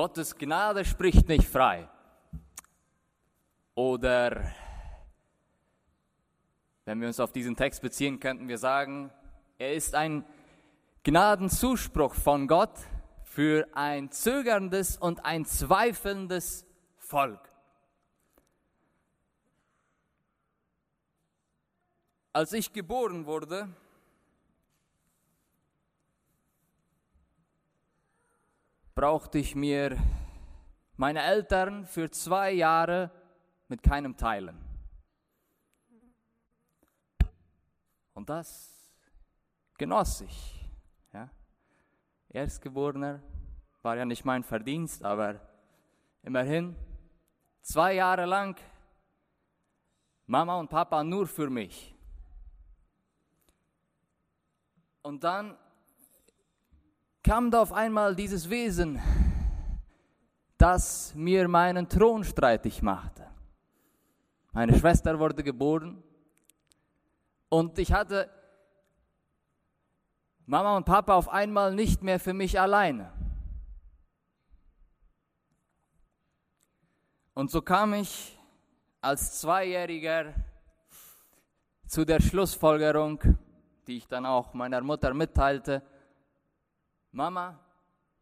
Gottes Gnade spricht nicht frei. Oder wenn wir uns auf diesen Text beziehen, könnten wir sagen, er ist ein Gnadenzuspruch von Gott für ein zögerndes und ein zweifelndes Volk. Als ich geboren wurde, brauchte ich mir meine Eltern für zwei Jahre mit keinem teilen. Und das genoss ich. Ja. Erstgeborener war ja nicht mein Verdienst, aber immerhin zwei Jahre lang Mama und Papa nur für mich. Und dann kam da auf einmal dieses Wesen, das mir meinen Thron streitig machte. Meine Schwester wurde geboren und ich hatte Mama und Papa auf einmal nicht mehr für mich alleine. Und so kam ich als Zweijähriger zu der Schlussfolgerung, die ich dann auch meiner Mutter mitteilte, Mama,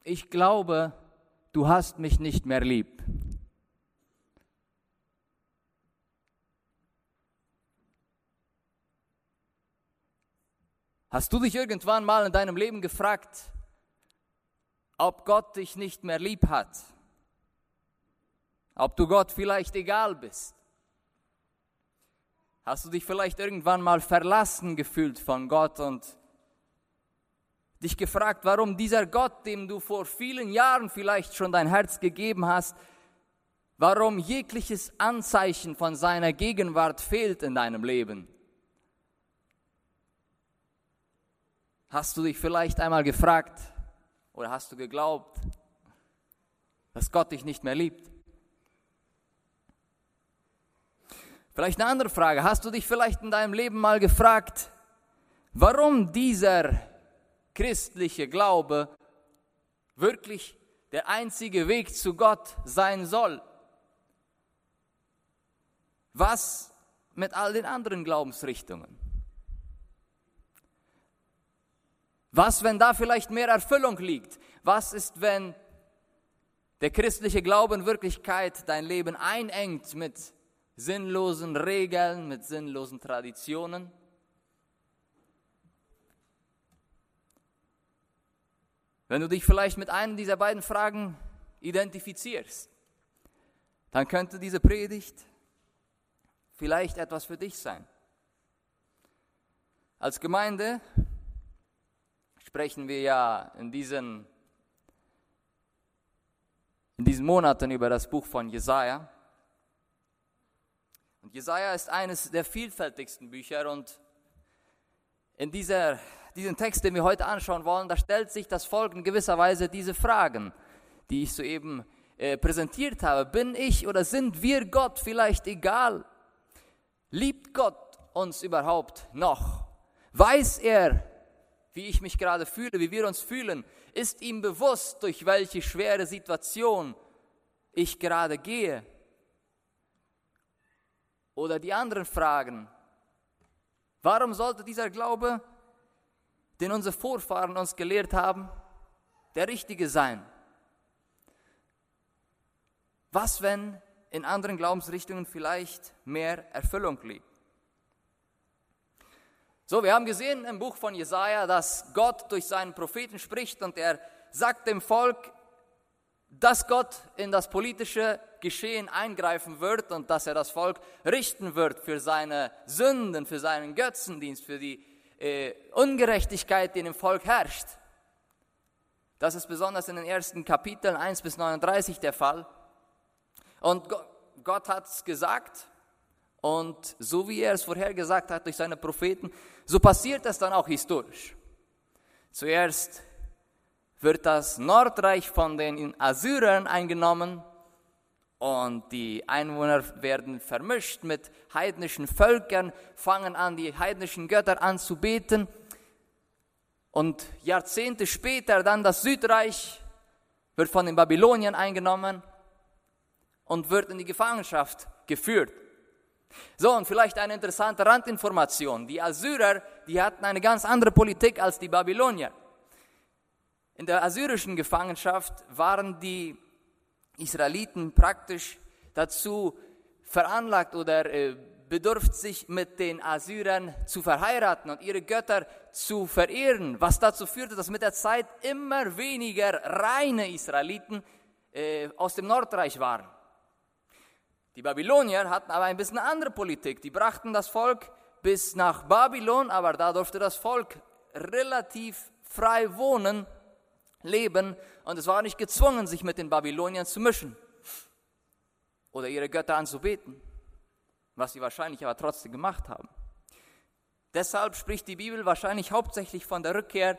ich glaube, du hast mich nicht mehr lieb. Hast du dich irgendwann mal in deinem Leben gefragt, ob Gott dich nicht mehr lieb hat? Ob du Gott vielleicht egal bist? Hast du dich vielleicht irgendwann mal verlassen gefühlt von Gott und dich gefragt, warum dieser Gott, dem du vor vielen Jahren vielleicht schon dein Herz gegeben hast, warum jegliches Anzeichen von seiner Gegenwart fehlt in deinem Leben? Hast du dich vielleicht einmal gefragt oder hast du geglaubt, dass Gott dich nicht mehr liebt? Vielleicht eine andere Frage. Hast du dich vielleicht in deinem Leben mal gefragt, warum dieser christliche Glaube wirklich der einzige Weg zu Gott sein soll? Was mit all den anderen Glaubensrichtungen? Was, wenn da vielleicht mehr Erfüllung liegt? Was ist, wenn der christliche Glaube in Wirklichkeit dein Leben einengt mit sinnlosen Regeln, mit sinnlosen Traditionen? Wenn du dich vielleicht mit einem dieser beiden Fragen identifizierst, dann könnte diese Predigt vielleicht etwas für dich sein. Als Gemeinde sprechen wir ja in diesen, in diesen Monaten über das Buch von Jesaja. Und Jesaja ist eines der vielfältigsten Bücher und in dieser, diesem Text, den wir heute anschauen wollen, da stellt sich das Volk in gewisser Weise diese Fragen, die ich soeben äh, präsentiert habe. Bin ich oder sind wir Gott vielleicht egal? Liebt Gott uns überhaupt noch? Weiß er, wie ich mich gerade fühle, wie wir uns fühlen, ist ihm bewusst, durch welche schwere Situation ich gerade gehe. Oder die anderen Fragen. Warum sollte dieser Glaube, den unsere Vorfahren uns gelehrt haben, der richtige sein? Was, wenn in anderen Glaubensrichtungen vielleicht mehr Erfüllung liegt? So, wir haben gesehen im Buch von Jesaja, dass Gott durch seinen Propheten spricht und er sagt dem Volk, dass Gott in das politische Geschehen eingreifen wird und dass er das Volk richten wird für seine Sünden, für seinen Götzendienst, für die äh, Ungerechtigkeit, die in dem Volk herrscht. Das ist besonders in den ersten Kapiteln 1 bis 39 der Fall. Und Gott hat es gesagt und so wie er es vorhergesagt hat durch seine Propheten, so passiert das dann auch historisch. Zuerst wird das Nordreich von den Assyrern eingenommen und die Einwohner werden vermischt mit heidnischen Völkern, fangen an, die heidnischen Götter anzubeten. Und Jahrzehnte später dann das Südreich, wird von den Babyloniern eingenommen und wird in die Gefangenschaft geführt. So, und vielleicht eine interessante Randinformation. Die Assyrer, die hatten eine ganz andere Politik als die Babylonier. In der assyrischen Gefangenschaft waren die Israeliten praktisch dazu veranlagt oder äh, bedurft sich mit den Assyrern zu verheiraten und ihre Götter zu verehren, was dazu führte, dass mit der Zeit immer weniger reine Israeliten äh, aus dem Nordreich waren. Die Babylonier hatten aber ein bisschen andere Politik. Die brachten das Volk bis nach Babylon, aber da durfte das Volk relativ frei wohnen, leben und es war nicht gezwungen, sich mit den Babyloniern zu mischen oder ihre Götter anzubeten, was sie wahrscheinlich aber trotzdem gemacht haben. Deshalb spricht die Bibel wahrscheinlich hauptsächlich von der Rückkehr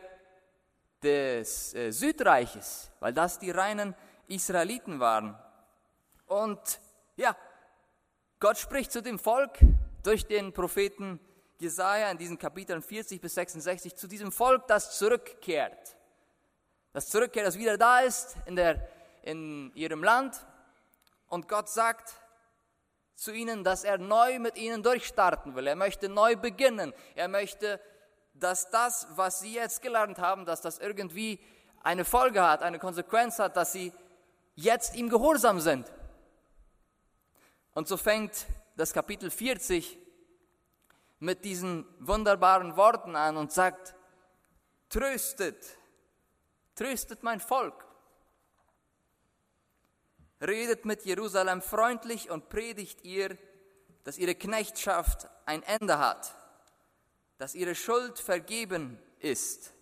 des äh, Südreiches, weil das die reinen Israeliten waren. Und ja, Gott spricht zu dem Volk durch den Propheten Jesaja in diesen Kapiteln 40 bis 66 zu diesem Volk, das zurückkehrt. Das zurückkehrt, das wieder da ist in, der, in ihrem Land. Und Gott sagt zu ihnen, dass er neu mit ihnen durchstarten will. Er möchte neu beginnen. Er möchte, dass das, was sie jetzt gelernt haben, dass das irgendwie eine Folge hat, eine Konsequenz hat, dass sie jetzt ihm gehorsam sind. Und so fängt das Kapitel 40 mit diesen wunderbaren Worten an und sagt, tröstet, tröstet mein Volk. Redet mit Jerusalem freundlich und predigt ihr, dass ihre Knechtschaft ein Ende hat, dass ihre Schuld vergeben ist.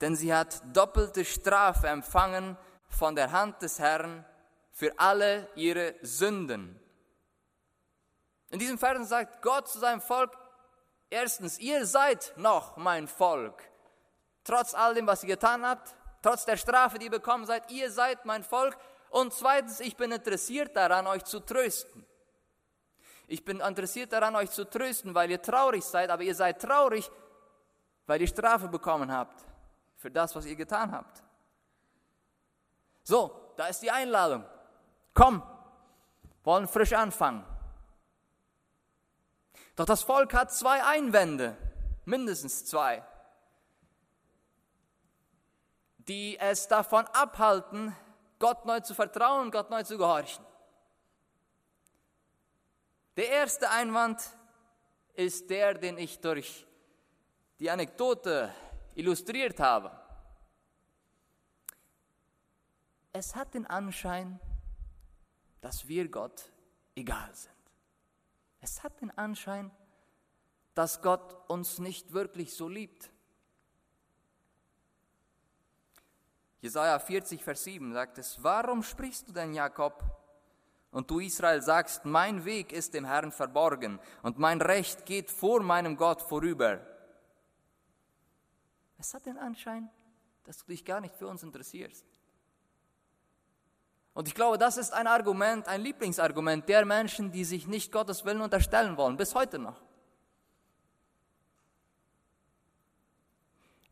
Denn sie hat doppelte Strafe empfangen von der Hand des Herrn für alle ihre Sünden. In diesem Vers sagt Gott zu seinem Volk, erstens, ihr seid noch mein Volk. Trotz all dem, was ihr getan habt, trotz der Strafe, die ihr bekommen seid, ihr seid mein Volk. Und zweitens, ich bin interessiert daran, euch zu trösten. Ich bin interessiert daran, euch zu trösten, weil ihr traurig seid, aber ihr seid traurig, weil ihr Strafe bekommen habt für das, was ihr getan habt. So, da ist die Einladung. Komm, wollen frisch anfangen. Doch das Volk hat zwei Einwände, mindestens zwei, die es davon abhalten, Gott neu zu vertrauen, Gott neu zu gehorchen. Der erste Einwand ist der, den ich durch die Anekdote illustriert habe. Es hat den Anschein, dass wir Gott egal sind. Es hat den Anschein, dass Gott uns nicht wirklich so liebt. Jesaja 40, Vers 7 sagt es: Warum sprichst du denn, Jakob? Und du, Israel, sagst: Mein Weg ist dem Herrn verborgen und mein Recht geht vor meinem Gott vorüber. Es hat den Anschein, dass du dich gar nicht für uns interessierst. Und ich glaube, das ist ein Argument, ein Lieblingsargument der Menschen, die sich nicht Gottes Willen unterstellen wollen, bis heute noch.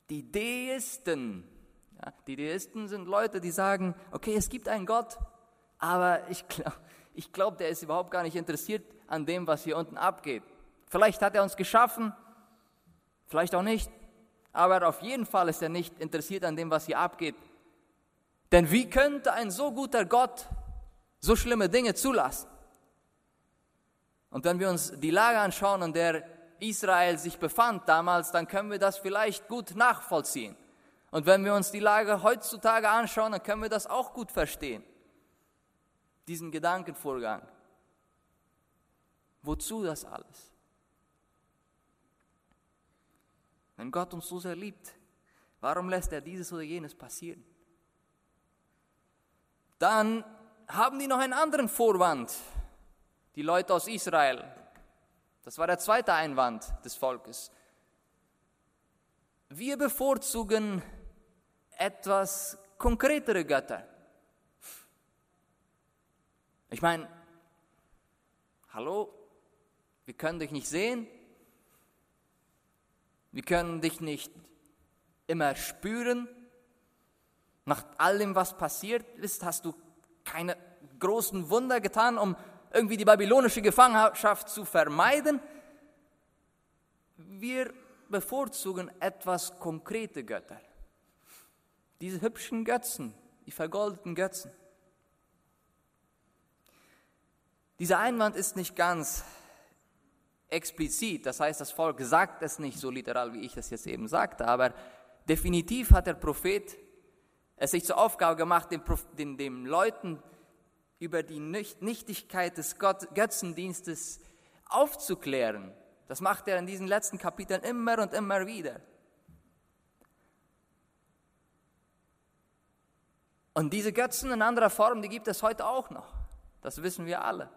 Die Deisten, die Deisten sind Leute, die sagen, okay, es gibt einen Gott, aber ich glaube, ich glaub, der ist überhaupt gar nicht interessiert an dem, was hier unten abgeht. Vielleicht hat er uns geschaffen, vielleicht auch nicht, aber auf jeden Fall ist er nicht interessiert an dem, was hier abgeht. Denn wie könnte ein so guter Gott so schlimme Dinge zulassen? Und wenn wir uns die Lage anschauen, in der Israel sich befand damals, dann können wir das vielleicht gut nachvollziehen. Und wenn wir uns die Lage heutzutage anschauen, dann können wir das auch gut verstehen. Diesen Gedankenvorgang. Wozu das alles? Wenn Gott uns so sehr liebt, warum lässt er dieses oder jenes passieren? Dann haben die noch einen anderen Vorwand, die Leute aus Israel. Das war der zweite Einwand des Volkes. Wir bevorzugen etwas konkretere Götter. Ich meine, hallo, wir können dich nicht sehen, wir können dich nicht immer spüren, Nach allem, was passiert ist, hast du keine großen Wunder getan, um irgendwie die babylonische Gefangenschaft zu vermeiden. Wir bevorzugen etwas konkrete Götter. Diese hübschen Götzen, die vergoldeten Götzen. Dieser Einwand ist nicht ganz explizit, das heißt, das Volk sagt es nicht so literal, wie ich das jetzt eben sagte, aber definitiv hat der Prophet es sich zur Aufgabe gemacht, den, den, den Leuten über die Nichtigkeit des Gott, Götzendienstes aufzuklären. Das macht er in diesen letzten Kapiteln immer und immer wieder. Und diese Götzen in anderer Form, die gibt es heute auch noch. Das wissen wir alle.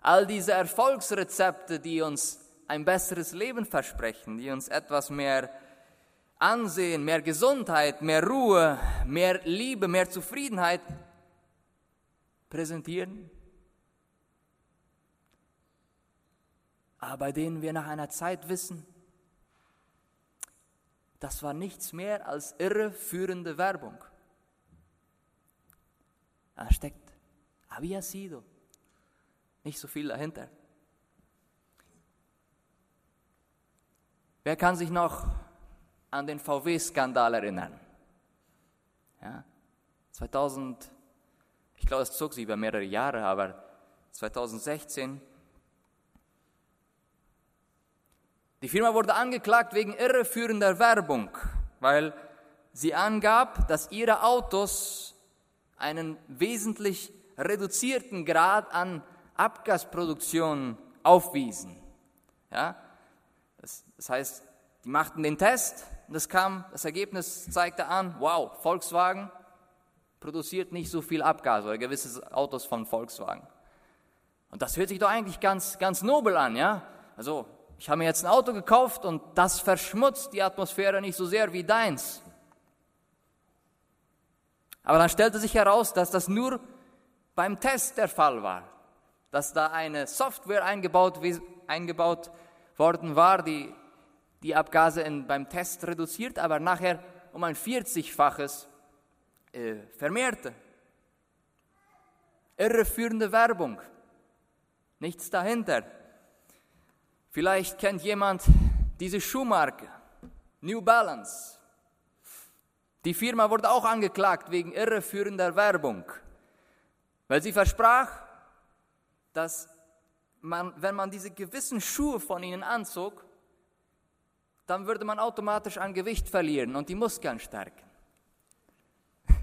All diese Erfolgsrezepte, die uns ein besseres Leben versprechen, die uns etwas mehr Ansehen, mehr Gesundheit, mehr Ruhe, mehr Liebe, mehr Zufriedenheit präsentieren, aber bei denen wir nach einer Zeit wissen, das war nichts mehr als irreführende Werbung. Da steckt había sido nicht so viel dahinter. Wer kann sich noch an den VW-Skandal erinnern? Ja, 2000, ich glaube, es zog sich über mehrere Jahre, aber 2016. Die Firma wurde angeklagt wegen irreführender Werbung, weil sie angab, dass ihre Autos einen wesentlich reduzierten Grad an Abgasproduktion aufwiesen. Ja? Das, das heißt, die machten den Test und das kam, das Ergebnis zeigte an, wow, Volkswagen produziert nicht so viel Abgas oder gewisse Autos von Volkswagen. Und das hört sich doch eigentlich ganz, ganz nobel an, ja? Also, ich habe mir jetzt ein Auto gekauft und das verschmutzt die Atmosphäre nicht so sehr wie deins. Aber dann stellte sich heraus, dass das nur beim Test der Fall war, dass da eine Software eingebaut, eingebaut worden war, die die Abgase in, beim Test reduziert, aber nachher um ein 40-faches äh, vermehrte. Irreführende Werbung, nichts dahinter. Vielleicht kennt jemand diese Schuhmarke, New Balance. Die Firma wurde auch angeklagt wegen irreführender Werbung, weil sie versprach, dass man, wenn man diese gewissen Schuhe von ihnen anzog, dann würde man automatisch an Gewicht verlieren und die Muskeln stärken.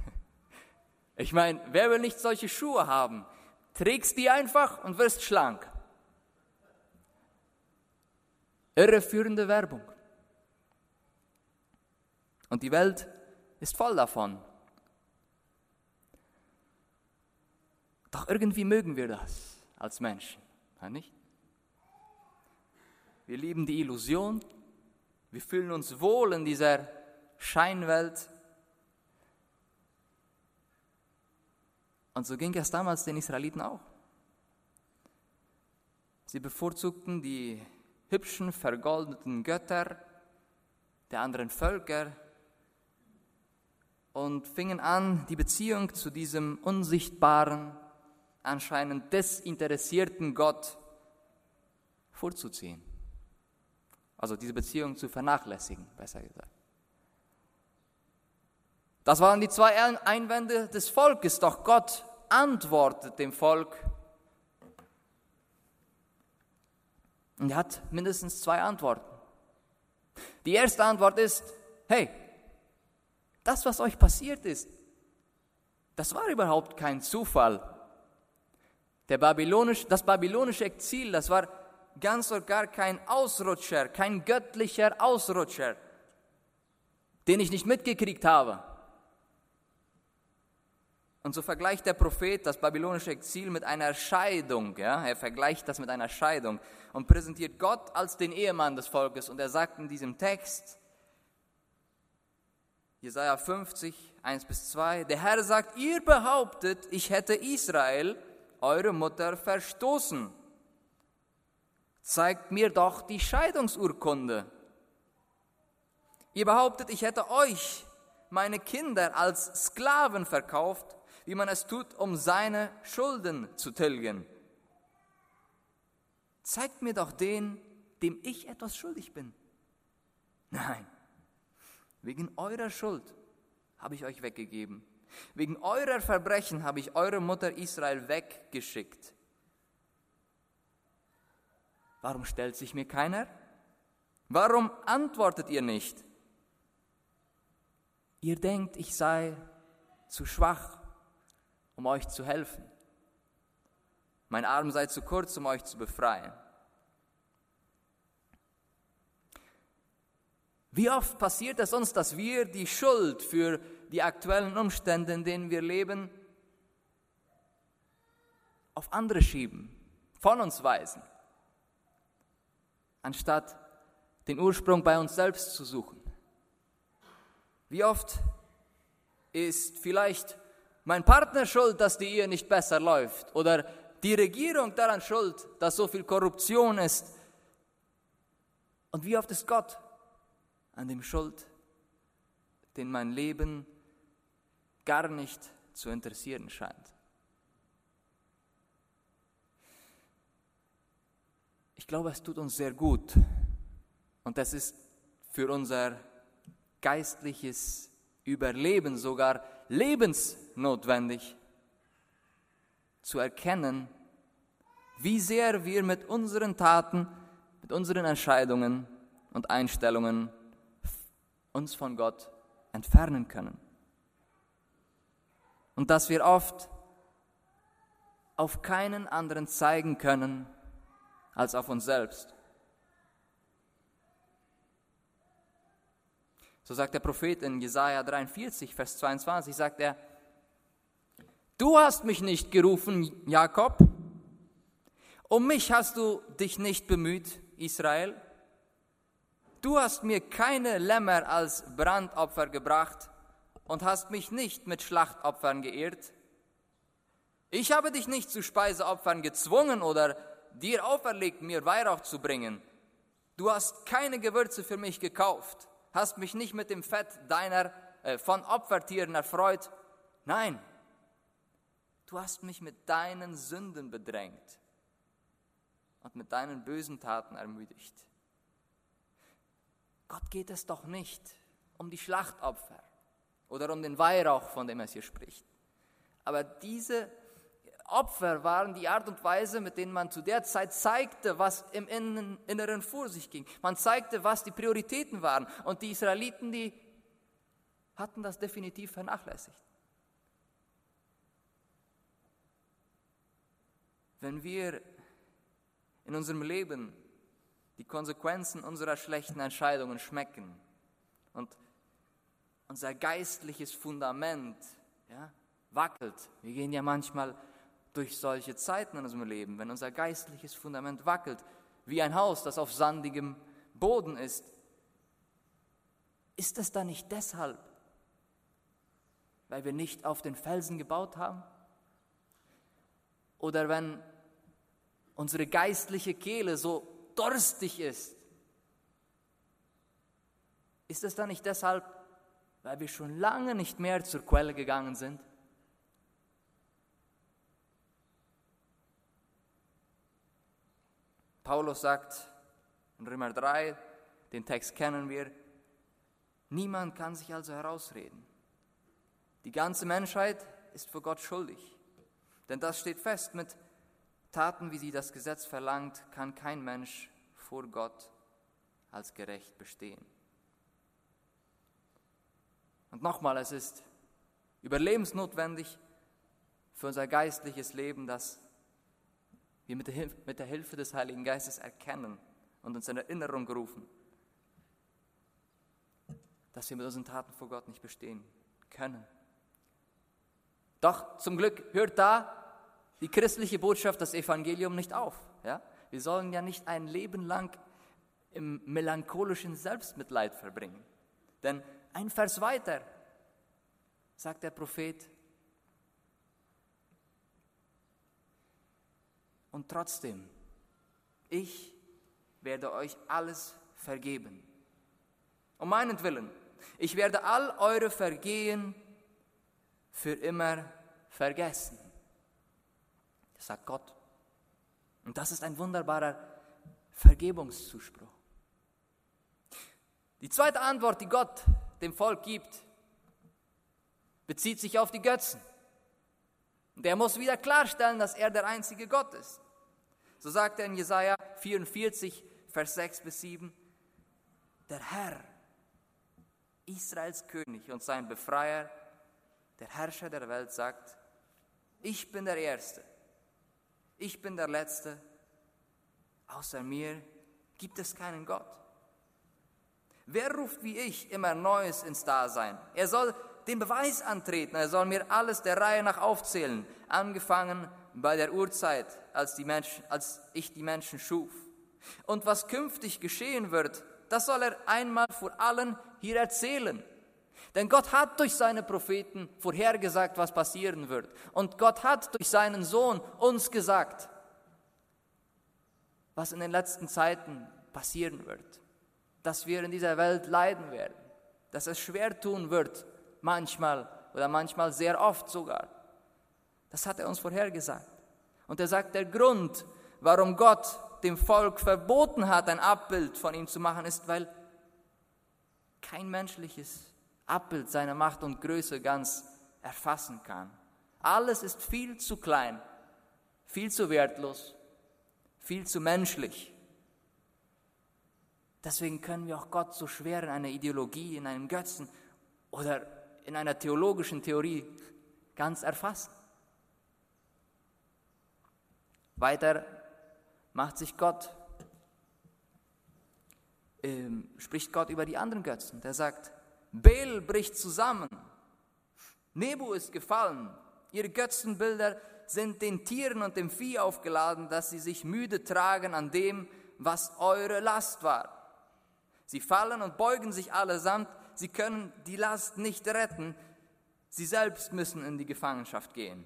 Ich meine, wer will nicht solche Schuhe haben? Trägst die einfach und wirst schlank. Irreführende Werbung. Und die Welt ist voll davon. Doch irgendwie mögen wir das als Menschen, nicht? Wir lieben die Illusion, wir fühlen uns wohl in dieser Scheinwelt. Und so ging es damals den Israeliten auch. Sie bevorzugten die hübschen, vergoldeten Götter der anderen Völker und fingen an, die Beziehung zu diesem unsichtbaren, anscheinend desinteressierten Gott vorzuziehen. Also diese Beziehung zu vernachlässigen, besser gesagt. Das waren die zwei Einwände des Volkes, doch Gott antwortet dem Volk. Und er hat mindestens zwei Antworten. Die erste Antwort ist, hey, das, was euch passiert ist, das war überhaupt kein Zufall. Der babylonisch, das babylonische Exil, das war ganz und gar kein Ausrutscher, kein göttlicher Ausrutscher, den ich nicht mitgekriegt habe. Und so vergleicht der Prophet das babylonische Exil mit einer Scheidung. Ja? Er vergleicht das mit einer Scheidung und präsentiert Gott als den Ehemann des Volkes. Und er sagt in diesem Text, Jesaja 50, 1 bis 2, der Herr sagt, ihr behauptet, ich hätte Israel, eure Mutter, verstoßen. Zeigt mir doch die Scheidungsurkunde. Ihr behauptet, ich hätte euch, meine Kinder als Sklaven verkauft, wie man es tut, um seine Schulden zu tilgen. Zeigt mir doch den, dem ich etwas schuldig bin. Nein, wegen eurer Schuld habe ich euch weggegeben. Wegen eurer Verbrechen habe ich eure Mutter Israel weggeschickt. Warum stellt sich mir keiner? Warum antwortet ihr nicht? Ihr denkt, ich sei zu schwach, um euch zu helfen. Mein Arm sei zu kurz, um euch zu befreien. Wie oft passiert es uns, dass wir die Schuld für die aktuellen Umstände, in denen wir leben, auf andere schieben, von uns weisen, anstatt den Ursprung bei uns selbst zu suchen? Wie oft ist vielleicht mein Partner schuld, dass die Ehe nicht besser läuft oder die Regierung daran schuld, dass so viel Korruption ist? Und wie oft ist Gott an dem Schuld, den mein Leben gar nicht zu interessieren scheint. Ich glaube, es tut uns sehr gut und es ist für unser geistliches Überleben sogar lebensnotwendig zu erkennen, wie sehr wir mit unseren Taten, mit unseren Entscheidungen und Einstellungen uns von Gott entfernen können. Und dass wir oft auf keinen anderen zeigen können als auf uns selbst. So sagt der Prophet in Jesaja 43, Vers 22, sagt er, Du hast mich nicht gerufen, Jakob, um mich hast du dich nicht bemüht, Israel. Du hast mir keine Lämmer als Brandopfer gebracht und hast mich nicht mit Schlachtopfern geehrt. Ich habe dich nicht zu Speiseopfern gezwungen oder dir auferlegt, mir Weihrauch zu bringen. Du hast keine Gewürze für mich gekauft, hast mich nicht mit dem Fett deiner äh, von Opfertieren erfreut. Nein, du hast mich mit deinen Sünden bedrängt und mit deinen bösen Taten ermüdigt. Gott geht es doch nicht um die Schlachtopfer oder um den Weihrauch, von dem er hier spricht. Aber diese Opfer waren die Art und Weise, mit denen man zu der Zeit zeigte, was im Inneren vor sich ging. Man zeigte, was die Prioritäten waren. Und die Israeliten, die hatten das definitiv vernachlässigt. Wenn wir in unserem Leben die Konsequenzen unserer schlechten Entscheidungen schmecken und unser geistliches Fundament ja, wackelt. Wir gehen ja manchmal durch solche Zeiten in unserem Leben, wenn unser geistliches Fundament wackelt, wie ein Haus, das auf sandigem Boden ist. Ist es da nicht deshalb, weil wir nicht auf den Felsen gebaut haben? Oder wenn unsere geistliche Kehle so durstig ist. Ist es dann nicht deshalb, weil wir schon lange nicht mehr zur Quelle gegangen sind? Paulus sagt in Römer 3, den Text kennen wir, niemand kann sich also herausreden. Die ganze Menschheit ist vor Gott schuldig. Denn das steht fest mit Taten, wie sie das Gesetz verlangt, kann kein Mensch vor Gott als gerecht bestehen. Und nochmal, es ist überlebensnotwendig für unser geistliches Leben, dass wir mit der, Hilfe, mit der Hilfe des Heiligen Geistes erkennen und uns in Erinnerung rufen, dass wir mit unseren Taten vor Gott nicht bestehen können. Doch zum Glück hört da die christliche Botschaft, das Evangelium nicht auf. Ja? Wir sollen ja nicht ein Leben lang im melancholischen Selbstmitleid verbringen. Denn ein Vers weiter sagt der Prophet, und trotzdem, ich werde euch alles vergeben. Um meinetwillen, Ich werde all eure Vergehen für immer vergessen. Sagt Gott. Und das ist ein wunderbarer Vergebungszuspruch. Die zweite Antwort, die Gott dem Volk gibt, bezieht sich auf die Götzen. Und er muss wieder klarstellen, dass er der einzige Gott ist. So sagt er in Jesaja 44, Vers 6 bis 7, der Herr, Israels König und sein Befreier, der Herrscher der Welt sagt, ich bin der Erste, ich bin der Letzte, außer mir gibt es keinen Gott. Wer ruft wie ich immer Neues ins Dasein? Er soll den Beweis antreten, er soll mir alles der Reihe nach aufzählen, angefangen bei der Urzeit, als, die Menschen, als ich die Menschen schuf. Und was künftig geschehen wird, das soll er einmal vor allen hier erzählen. Denn Gott hat durch seine Propheten vorhergesagt, was passieren wird. Und Gott hat durch seinen Sohn uns gesagt, was in den letzten Zeiten passieren wird. Dass wir in dieser Welt leiden werden. Dass es schwer tun wird, manchmal oder manchmal sehr oft sogar. Das hat er uns vorhergesagt. Und er sagt, der Grund, warum Gott dem Volk verboten hat, ein Abbild von ihm zu machen, ist, weil kein menschliches Abbild seiner Macht und Größe ganz erfassen kann. Alles ist viel zu klein, viel zu wertlos, viel zu menschlich. Deswegen können wir auch Gott so schwer in einer Ideologie, in einem Götzen oder in einer theologischen Theorie ganz erfassen. Weiter macht sich Gott, äh, spricht Gott über die anderen Götzen. Der sagt, Bel bricht zusammen, Nebu ist gefallen, ihre Götzenbilder sind den Tieren und dem Vieh aufgeladen, dass sie sich müde tragen an dem, was eure Last war. Sie fallen und beugen sich allesamt, sie können die Last nicht retten, sie selbst müssen in die Gefangenschaft gehen.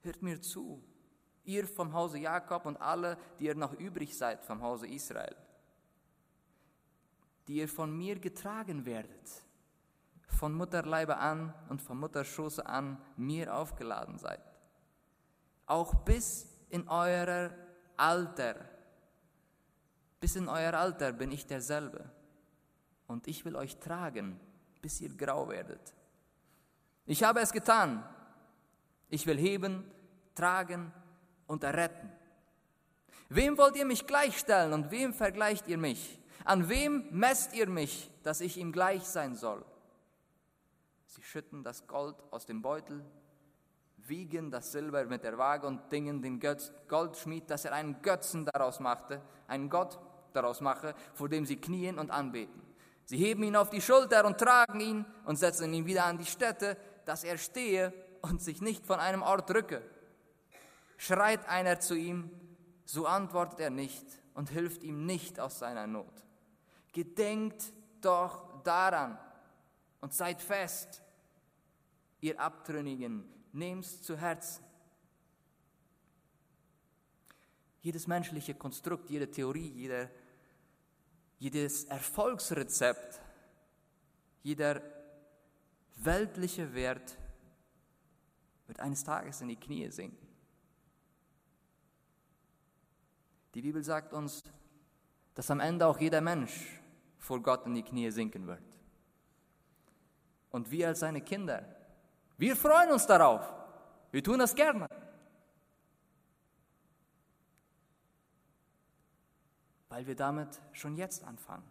Hört mir zu, ihr vom Hause Jakob und alle, die ihr noch übrig seid vom Hause Israel, die ihr von mir getragen werdet, von Mutterleibe an und vom Mutterschoße an mir aufgeladen seid. Auch bis in euer Alter, bis in euer Alter bin ich derselbe und ich will euch tragen, bis ihr grau werdet. Ich habe es getan. Ich will heben, tragen und erretten. Wem wollt ihr mich gleichstellen und wem vergleicht ihr mich? An wem messt ihr mich, dass ich ihm gleich sein soll? Sie schütten das Gold aus dem Beutel, wiegen das Silber mit der Waage und dingen den Götz, Goldschmied, dass er einen Götzen daraus machte, einen Gott daraus mache, vor dem sie knien und anbeten. Sie heben ihn auf die Schulter und tragen ihn und setzen ihn wieder an die Stätte, dass er stehe und sich nicht von einem Ort rücke. Schreit einer zu ihm, so antwortet er nicht und hilft ihm nicht aus seiner Not. Gedenkt doch daran und seid fest, ihr Abtrünnigen, nehmt's zu Herzen. Jedes menschliche Konstrukt, jede Theorie, jeder, jedes Erfolgsrezept, jeder weltliche Wert wird eines Tages in die Knie sinken. Die Bibel sagt uns, dass am Ende auch jeder Mensch vor Gott in die Knie sinken wird. Und wir als seine Kinder, wir freuen uns darauf. Wir tun das gerne. Weil wir damit schon jetzt anfangen.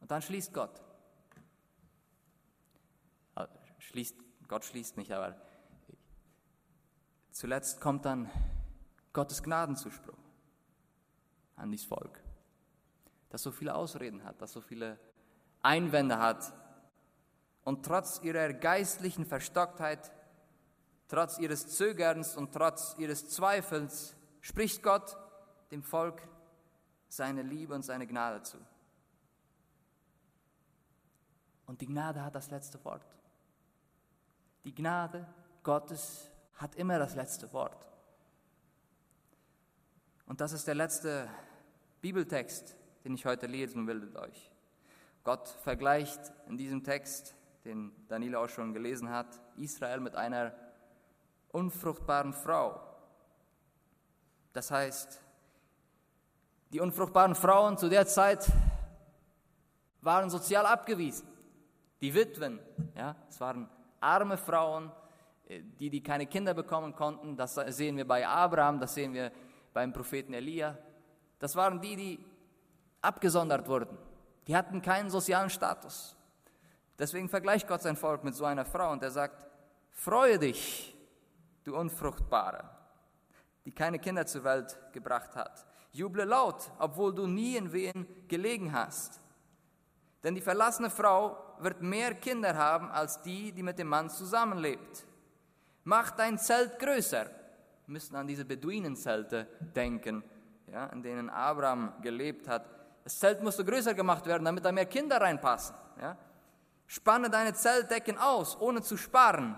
Und dann schließt Gott. Äh, schließt, Gott schließt nicht, aber zuletzt kommt dann Gottes Gnadenzuspruch an dieses Volk, das so viele Ausreden hat, das so viele Einwände hat und trotz ihrer geistlichen Verstocktheit, trotz ihres Zögerns und trotz ihres Zweifels spricht Gott dem Volk seine Liebe und seine Gnade zu. Und die Gnade hat das letzte Wort. Die Gnade Gottes hat immer das letzte Wort. Und das ist der letzte Bibeltext, den ich heute lesen will mit euch. Gott vergleicht in diesem Text, den Daniel auch schon gelesen hat, Israel mit einer unfruchtbaren Frau. Das heißt, die unfruchtbaren Frauen zu der Zeit waren sozial abgewiesen. Die Witwen, ja, es waren arme Frauen, äh, die, die keine Kinder bekommen konnten. Das sehen wir bei Abraham, das sehen wir beim Propheten Elia. Das waren die, die abgesondert wurden. Die hatten keinen sozialen Status. Deswegen vergleicht Gott sein Volk mit so einer Frau und er sagt, freue dich, du Unfruchtbare, die keine Kinder zur Welt gebracht hat. Juble laut, obwohl du nie in Wehen gelegen hast. Denn die verlassene Frau wird mehr Kinder haben als die, die mit dem Mann zusammenlebt. Mach dein Zelt größer. Wir müssen an diese Beduinenzelte denken, ja, in denen Abraham gelebt hat. Das Zelt musste größer gemacht werden, damit da mehr Kinder reinpassen. Ja. Spanne deine Zeltdecken aus, ohne zu sparen.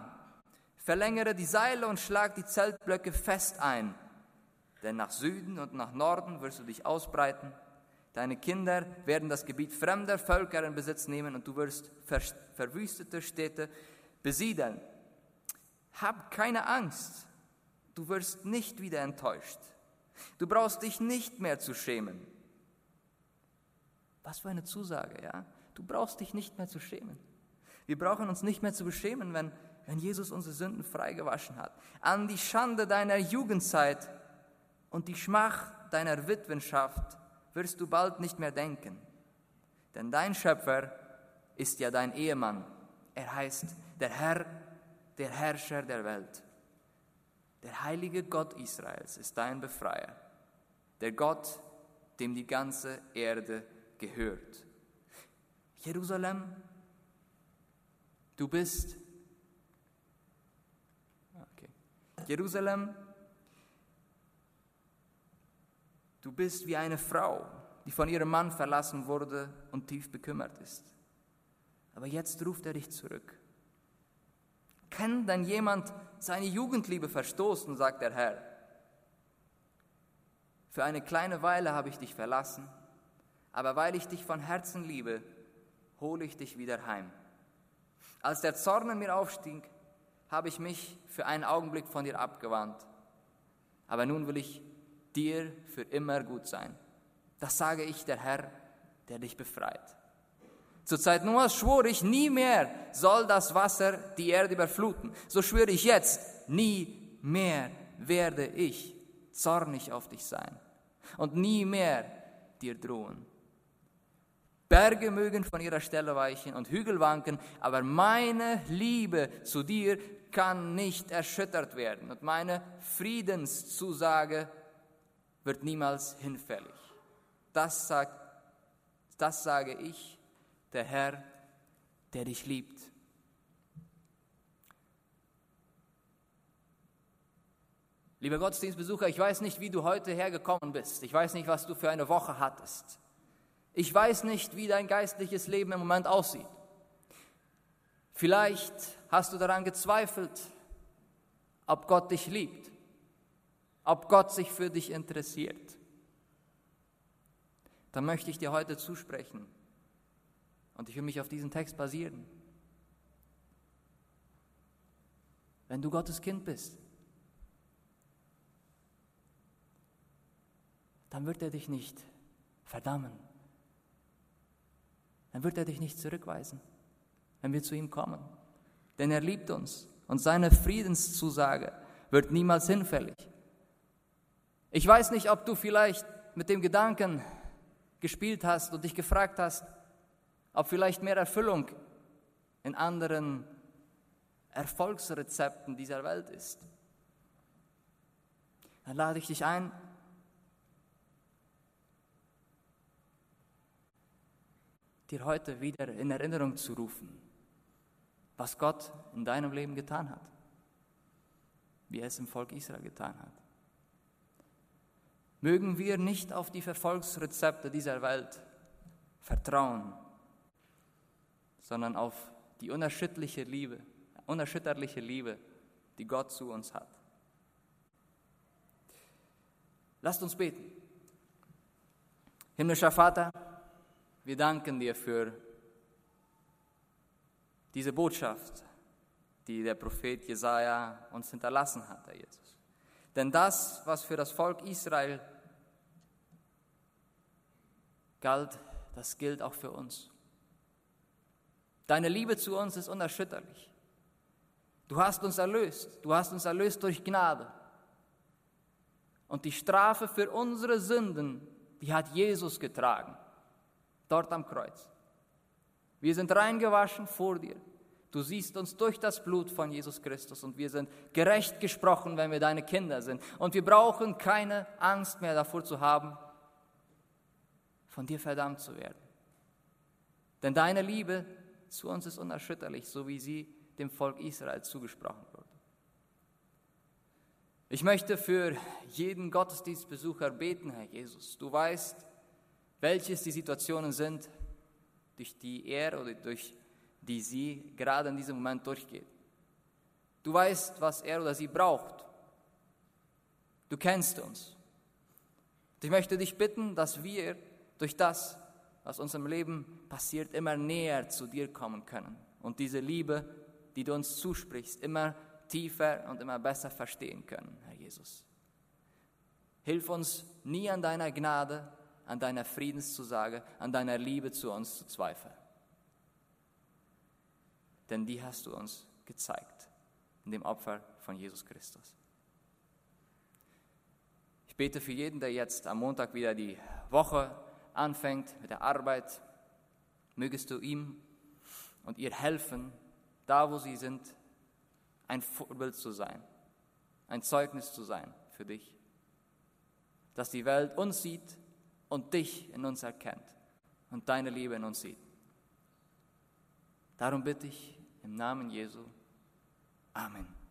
Verlängere die Seile und schlag die Zeltblöcke fest ein. Denn nach Süden und nach Norden wirst du dich ausbreiten Deine Kinder werden das Gebiet fremder Völker in Besitz nehmen und du wirst ver verwüstete Städte besiedeln. Hab keine Angst, du wirst nicht wieder enttäuscht. Du brauchst dich nicht mehr zu schämen. Was für eine Zusage, ja? Du brauchst dich nicht mehr zu schämen. Wir brauchen uns nicht mehr zu beschämen, wenn, wenn Jesus unsere Sünden freigewaschen hat. An die Schande deiner Jugendzeit und die Schmach deiner Witwenschaft wirst du bald nicht mehr denken. Denn dein Schöpfer ist ja dein Ehemann. Er heißt der Herr, der Herrscher der Welt. Der heilige Gott Israels ist dein Befreier. Der Gott, dem die ganze Erde gehört. Jerusalem, du bist. Okay. Jerusalem, Du bist wie eine Frau, die von ihrem Mann verlassen wurde und tief bekümmert ist. Aber jetzt ruft er dich zurück. Kann denn jemand seine Jugendliebe verstoßen, sagt der Herr. Für eine kleine Weile habe ich dich verlassen, aber weil ich dich von Herzen liebe, hole ich dich wieder heim. Als der Zorn in mir aufstieg, habe ich mich für einen Augenblick von dir abgewandt. Aber nun will ich dir für immer gut sein. Das sage ich der Herr, der dich befreit. Zur Zeit Noahs schwor ich, nie mehr soll das Wasser die Erde überfluten. So schwöre ich jetzt, nie mehr werde ich zornig auf dich sein und nie mehr dir drohen. Berge mögen von ihrer Stelle weichen und Hügel wanken, aber meine Liebe zu dir kann nicht erschüttert werden und meine Friedenszusage wird niemals hinfällig. Das, sagt, das sage ich, der Herr, der dich liebt. Lieber Gottesdienstbesucher, ich weiß nicht, wie du heute hergekommen bist. Ich weiß nicht, was du für eine Woche hattest. Ich weiß nicht, wie dein geistliches Leben im Moment aussieht. Vielleicht hast du daran gezweifelt, ob Gott dich liebt ob Gott sich für dich interessiert, dann möchte ich dir heute zusprechen und ich will mich auf diesen Text basieren. Wenn du Gottes Kind bist, dann wird er dich nicht verdammen. Dann wird er dich nicht zurückweisen, wenn wir zu ihm kommen. Denn er liebt uns und seine Friedenszusage wird niemals hinfällig. Ich weiß nicht, ob du vielleicht mit dem Gedanken gespielt hast und dich gefragt hast, ob vielleicht mehr Erfüllung in anderen Erfolgsrezepten dieser Welt ist. Dann lade ich dich ein, dir heute wieder in Erinnerung zu rufen, was Gott in deinem Leben getan hat, wie er es im Volk Israel getan hat. Mögen wir nicht auf die Verfolgsrezepte dieser Welt vertrauen, sondern auf die unerschütterliche Liebe, unerschütterliche Liebe, die Gott zu uns hat. Lasst uns beten. Himmlischer Vater, wir danken dir für diese Botschaft, die der Prophet Jesaja uns hinterlassen hat, Herr Jesus. Denn das, was für das Volk Israel galt, das gilt auch für uns. Deine Liebe zu uns ist unerschütterlich. Du hast uns erlöst. Du hast uns erlöst durch Gnade. Und die Strafe für unsere Sünden, die hat Jesus getragen, dort am Kreuz. Wir sind reingewaschen vor dir. Du siehst uns durch das Blut von Jesus Christus und wir sind gerecht gesprochen, wenn wir deine Kinder sind. Und wir brauchen keine Angst mehr davor zu haben, von dir verdammt zu werden. Denn deine Liebe zu uns ist unerschütterlich, so wie sie dem Volk Israel zugesprochen wurde. Ich möchte für jeden Gottesdienstbesucher beten, Herr Jesus. Du weißt, welches die Situationen sind, durch die er oder durch die sie gerade in diesem Moment durchgeht. Du weißt, was er oder sie braucht. Du kennst uns. Und ich möchte dich bitten, dass wir durch das, was uns im Leben passiert, immer näher zu dir kommen können und diese Liebe, die du uns zusprichst, immer tiefer und immer besser verstehen können, Herr Jesus. Hilf uns nie an deiner Gnade, an deiner Friedenszusage, an deiner Liebe zu uns zu zweifeln. Denn die hast du uns gezeigt in dem Opfer von Jesus Christus. Ich bete für jeden, der jetzt am Montag wieder die Woche anfängt mit der Arbeit, mögest du ihm und ihr helfen, da wo sie sind, ein Vorbild zu sein, ein Zeugnis zu sein für dich, dass die Welt uns sieht und dich in uns erkennt und deine Liebe in uns sieht. Darum bitte ich im Namen Jesu. Amen.